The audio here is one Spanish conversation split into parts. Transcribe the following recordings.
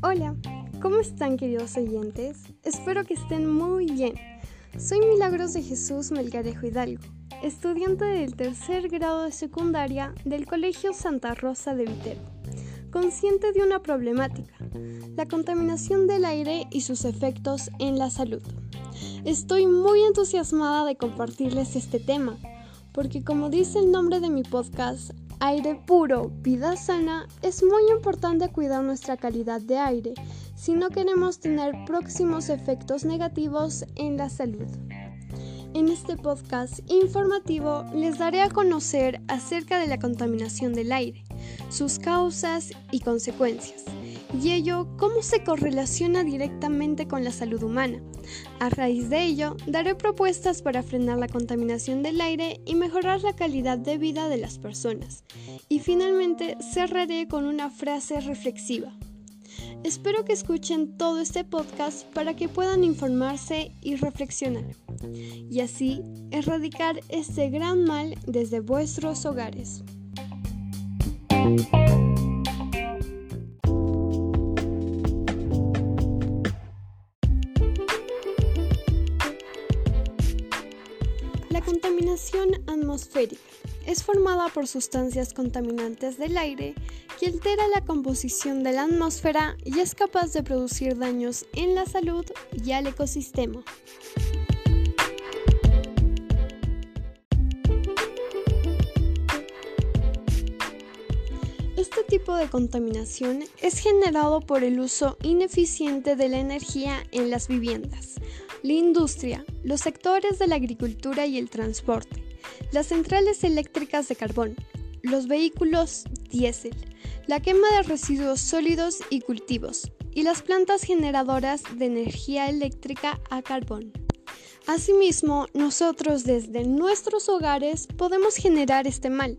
Hola, ¿cómo están queridos oyentes? Espero que estén muy bien. Soy Milagros de Jesús Melgarejo Hidalgo, estudiante del tercer grado de secundaria del Colegio Santa Rosa de Viterbo, consciente de una problemática, la contaminación del aire y sus efectos en la salud. Estoy muy entusiasmada de compartirles este tema, porque como dice el nombre de mi podcast, Aire puro, vida sana, es muy importante cuidar nuestra calidad de aire si no queremos tener próximos efectos negativos en la salud. En este podcast informativo les daré a conocer acerca de la contaminación del aire, sus causas y consecuencias y ello cómo se correlaciona directamente con la salud humana. A raíz de ello, daré propuestas para frenar la contaminación del aire y mejorar la calidad de vida de las personas. Y finalmente cerraré con una frase reflexiva. Espero que escuchen todo este podcast para que puedan informarse y reflexionar, y así erradicar este gran mal desde vuestros hogares. Contaminación atmosférica es formada por sustancias contaminantes del aire que altera la composición de la atmósfera y es capaz de producir daños en la salud y al ecosistema. Este tipo de contaminación es generado por el uso ineficiente de la energía en las viviendas, la industria, los sectores de la agricultura y el transporte, las centrales eléctricas de carbón, los vehículos diésel, la quema de residuos sólidos y cultivos, y las plantas generadoras de energía eléctrica a carbón. Asimismo, nosotros desde nuestros hogares podemos generar este mal.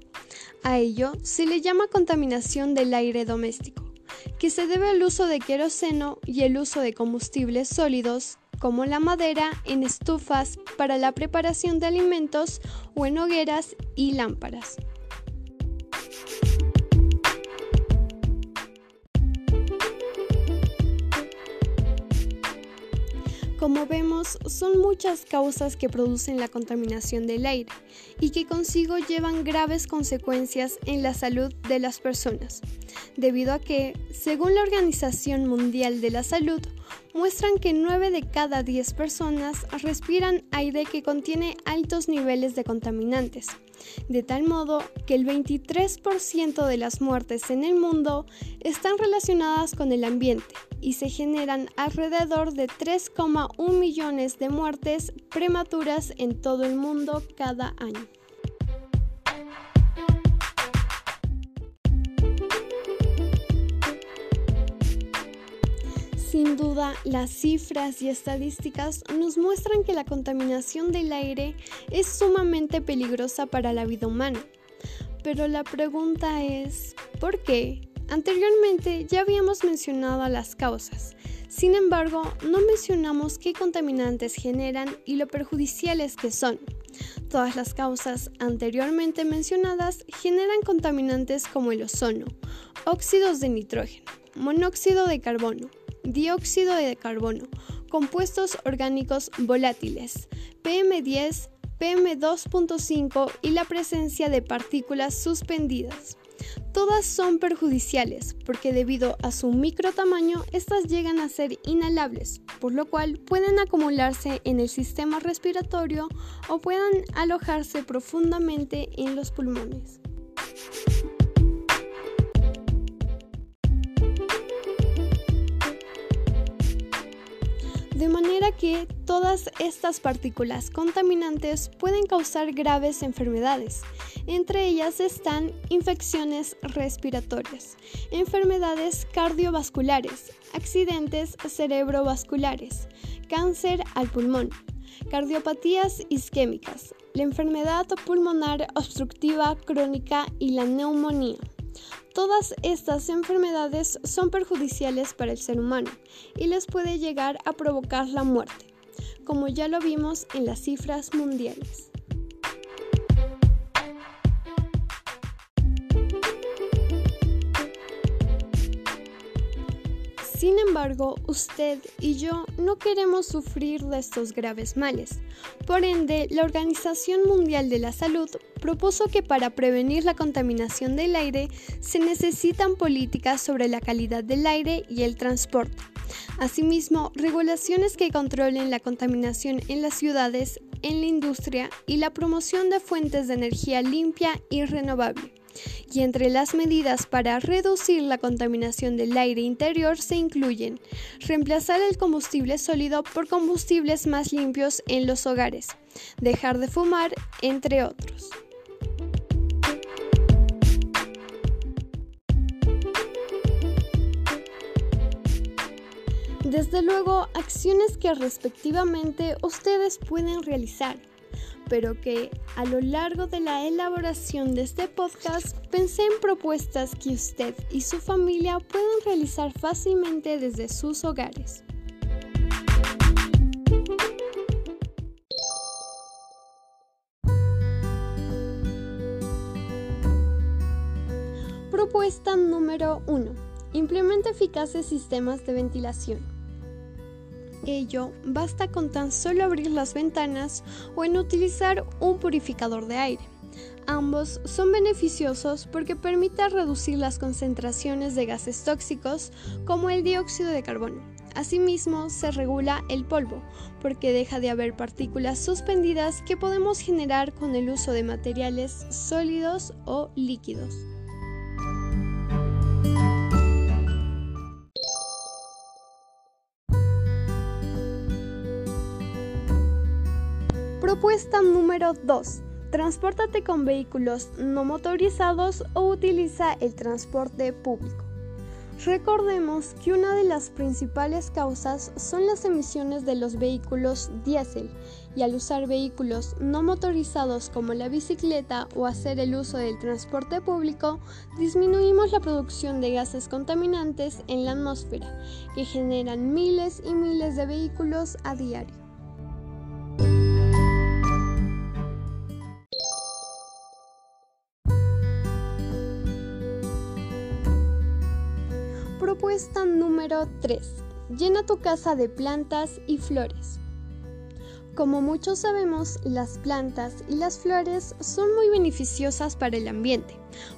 A ello se le llama contaminación del aire doméstico, que se debe al uso de queroseno y el uso de combustibles sólidos como la madera en estufas para la preparación de alimentos o en hogueras y lámparas. Como vemos, son muchas causas que producen la contaminación del aire y que consigo llevan graves consecuencias en la salud de las personas, debido a que, según la Organización Mundial de la Salud, muestran que 9 de cada 10 personas respiran aire que contiene altos niveles de contaminantes, de tal modo que el 23% de las muertes en el mundo están relacionadas con el ambiente y se generan alrededor de 3,1 millones de muertes prematuras en todo el mundo cada año. Sin duda, las cifras y estadísticas nos muestran que la contaminación del aire es sumamente peligrosa para la vida humana. Pero la pregunta es, ¿por qué? Anteriormente ya habíamos mencionado las causas, sin embargo, no mencionamos qué contaminantes generan y lo perjudiciales que son. Todas las causas anteriormente mencionadas generan contaminantes como el ozono, óxidos de nitrógeno, monóxido de carbono, dióxido de carbono, compuestos orgánicos volátiles, PM10, PM2.5 y la presencia de partículas suspendidas. Todas son perjudiciales porque debido a su micro tamaño estas llegan a ser inhalables, por lo cual pueden acumularse en el sistema respiratorio o puedan alojarse profundamente en los pulmones. De manera que todas estas partículas contaminantes pueden causar graves enfermedades. Entre ellas están infecciones respiratorias, enfermedades cardiovasculares, accidentes cerebrovasculares, cáncer al pulmón, cardiopatías isquémicas, la enfermedad pulmonar obstructiva crónica y la neumonía. Todas estas enfermedades son perjudiciales para el ser humano y les puede llegar a provocar la muerte, como ya lo vimos en las cifras mundiales. Embargo, usted y yo no queremos sufrir de estos graves males. Por ende, la Organización Mundial de la Salud propuso que para prevenir la contaminación del aire se necesitan políticas sobre la calidad del aire y el transporte. Asimismo, regulaciones que controlen la contaminación en las ciudades, en la industria y la promoción de fuentes de energía limpia y renovable. Y entre las medidas para reducir la contaminación del aire interior se incluyen reemplazar el combustible sólido por combustibles más limpios en los hogares, dejar de fumar, entre otros. Desde luego, acciones que respectivamente ustedes pueden realizar, pero que a lo largo de la elaboración de este podcast pensé en propuestas que usted y su familia pueden realizar fácilmente desde sus hogares. Propuesta número 1. Implementa eficaces sistemas de ventilación ello, basta con tan solo abrir las ventanas o en utilizar un purificador de aire. Ambos son beneficiosos porque permiten reducir las concentraciones de gases tóxicos como el dióxido de carbono. Asimismo, se regula el polvo, porque deja de haber partículas suspendidas que podemos generar con el uso de materiales sólidos o líquidos. Propuesta número 2. Transpórtate con vehículos no motorizados o utiliza el transporte público. Recordemos que una de las principales causas son las emisiones de los vehículos diésel y al usar vehículos no motorizados como la bicicleta o hacer el uso del transporte público, disminuimos la producción de gases contaminantes en la atmósfera, que generan miles y miles de vehículos a diario. Número 3. Llena tu casa de plantas y flores. Como muchos sabemos, las plantas y las flores son muy beneficiosas para el ambiente,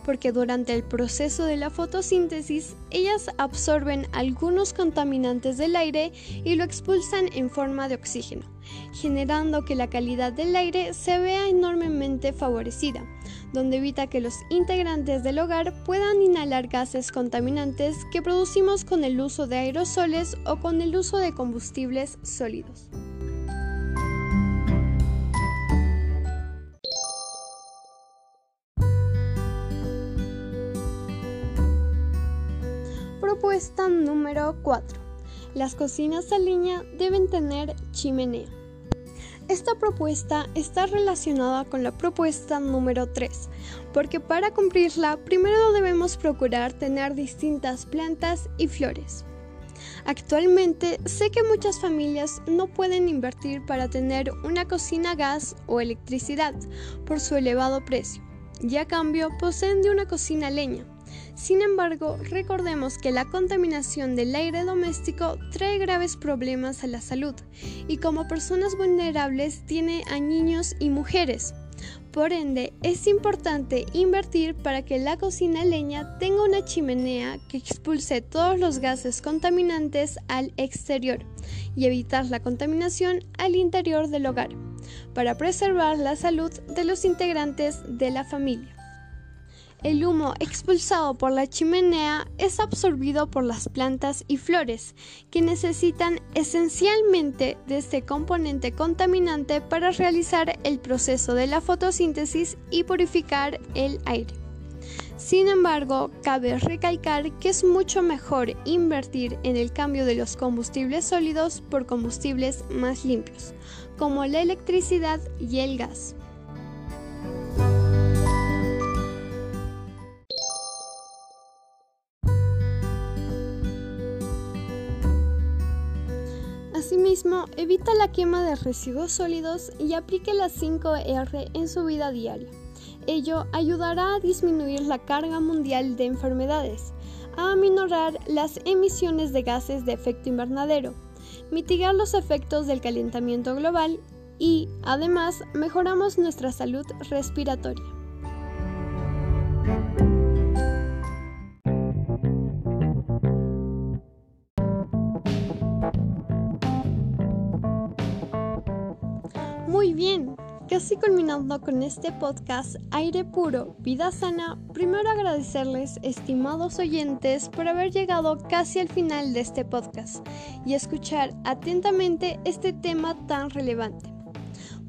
porque durante el proceso de la fotosíntesis ellas absorben algunos contaminantes del aire y lo expulsan en forma de oxígeno, generando que la calidad del aire se vea enormemente favorecida, donde evita que los integrantes del hogar puedan inhalar gases contaminantes que producimos con el uso de aerosoles o con el uso de combustibles sólidos. Propuesta número 4. Las cocinas a leña deben tener chimenea. Esta propuesta está relacionada con la propuesta número 3, porque para cumplirla primero debemos procurar tener distintas plantas y flores. Actualmente sé que muchas familias no pueden invertir para tener una cocina gas o electricidad por su elevado precio, y a cambio poseen de una cocina leña sin embargo, recordemos que la contaminación del aire doméstico trae graves problemas a la salud y como personas vulnerables tiene a niños y mujeres. Por ende, es importante invertir para que la cocina leña tenga una chimenea que expulse todos los gases contaminantes al exterior y evitar la contaminación al interior del hogar, para preservar la salud de los integrantes de la familia. El humo expulsado por la chimenea es absorbido por las plantas y flores, que necesitan esencialmente de este componente contaminante para realizar el proceso de la fotosíntesis y purificar el aire. Sin embargo, cabe recalcar que es mucho mejor invertir en el cambio de los combustibles sólidos por combustibles más limpios, como la electricidad y el gas. Evita la quema de residuos sólidos y aplique las 5R en su vida diaria. Ello ayudará a disminuir la carga mundial de enfermedades, a aminorar las emisiones de gases de efecto invernadero, mitigar los efectos del calentamiento global y, además, mejoramos nuestra salud respiratoria. Muy bien, casi culminando con este podcast Aire Puro, Vida Sana, primero agradecerles, estimados oyentes, por haber llegado casi al final de este podcast y escuchar atentamente este tema tan relevante.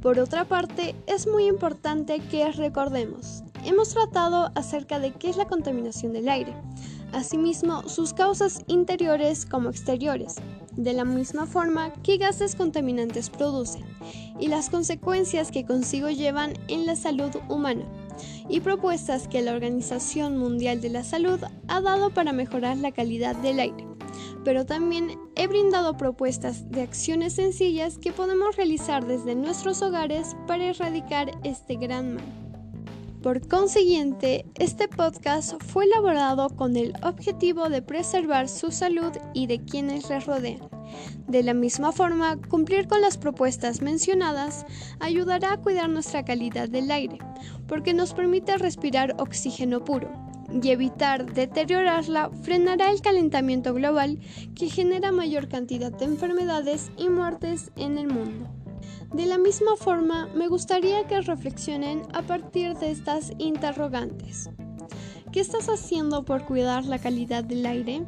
Por otra parte, es muy importante que recordemos, hemos tratado acerca de qué es la contaminación del aire, asimismo sus causas interiores como exteriores, de la misma forma qué gases contaminantes producen y las consecuencias que consigo llevan en la salud humana. Y propuestas que la Organización Mundial de la Salud ha dado para mejorar la calidad del aire. Pero también he brindado propuestas de acciones sencillas que podemos realizar desde nuestros hogares para erradicar este gran mal. Por consiguiente, este podcast fue elaborado con el objetivo de preservar su salud y de quienes les rodean. De la misma forma, cumplir con las propuestas mencionadas ayudará a cuidar nuestra calidad del aire, porque nos permite respirar oxígeno puro, y evitar deteriorarla frenará el calentamiento global que genera mayor cantidad de enfermedades y muertes en el mundo. De la misma forma, me gustaría que reflexionen a partir de estas interrogantes. ¿Qué estás haciendo por cuidar la calidad del aire?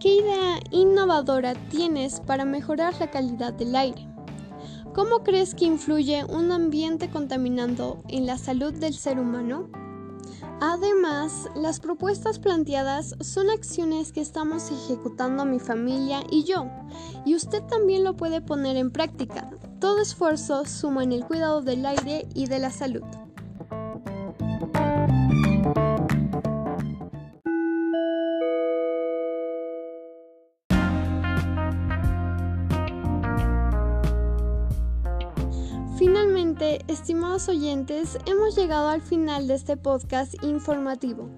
¿Qué idea innovadora tienes para mejorar la calidad del aire? ¿Cómo crees que influye un ambiente contaminado en la salud del ser humano? Además, las propuestas planteadas son acciones que estamos ejecutando mi familia y yo, y usted también lo puede poner en práctica. Todo esfuerzo suma en el cuidado del aire y de la salud. Estimados oyentes, hemos llegado al final de este podcast informativo,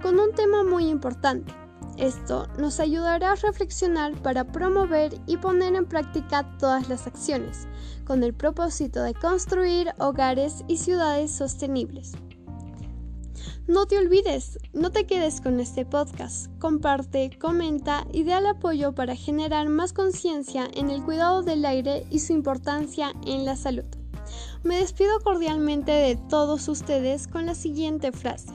con un tema muy importante. Esto nos ayudará a reflexionar para promover y poner en práctica todas las acciones, con el propósito de construir hogares y ciudades sostenibles. No te olvides, no te quedes con este podcast. Comparte, comenta y da el apoyo para generar más conciencia en el cuidado del aire y su importancia en la salud. Me despido cordialmente de todos ustedes con la siguiente frase.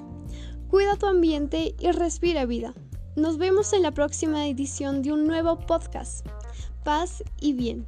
Cuida tu ambiente y respira vida. Nos vemos en la próxima edición de un nuevo podcast. Paz y bien.